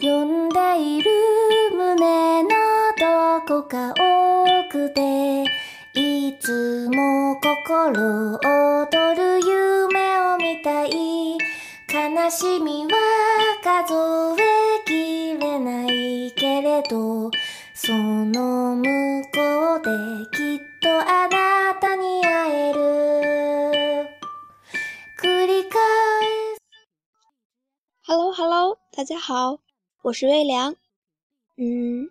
読んでいる胸のどこか奥でいつも心躍る夢を見たい。悲しみは数えきれないけれどその向こうできっとあなたに会える。繰り返す。Hello Hello，大家好，我是微凉。嗯，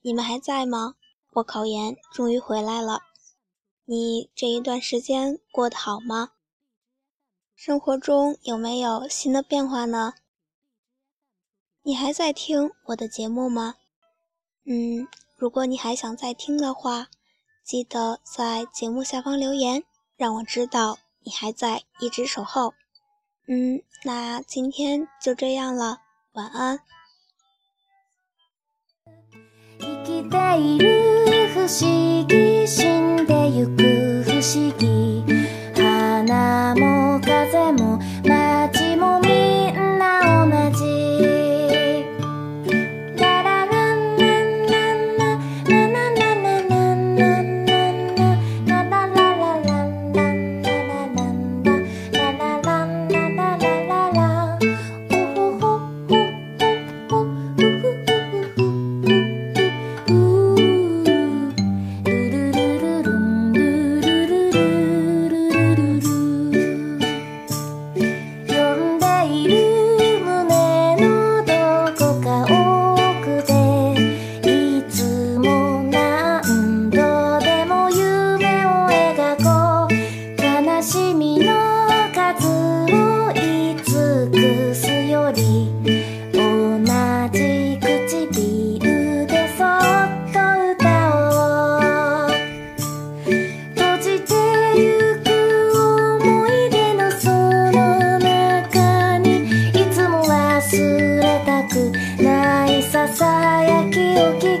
你们还在吗？我考研终于回来了。你这一段时间过得好吗？生活中有没有新的变化呢？你还在听我的节目吗？嗯，如果你还想再听的话，记得在节目下方留言，让我知道你还在一直守候。嗯，那今天就这样了，晚安。ている不思議。くないささやきを聞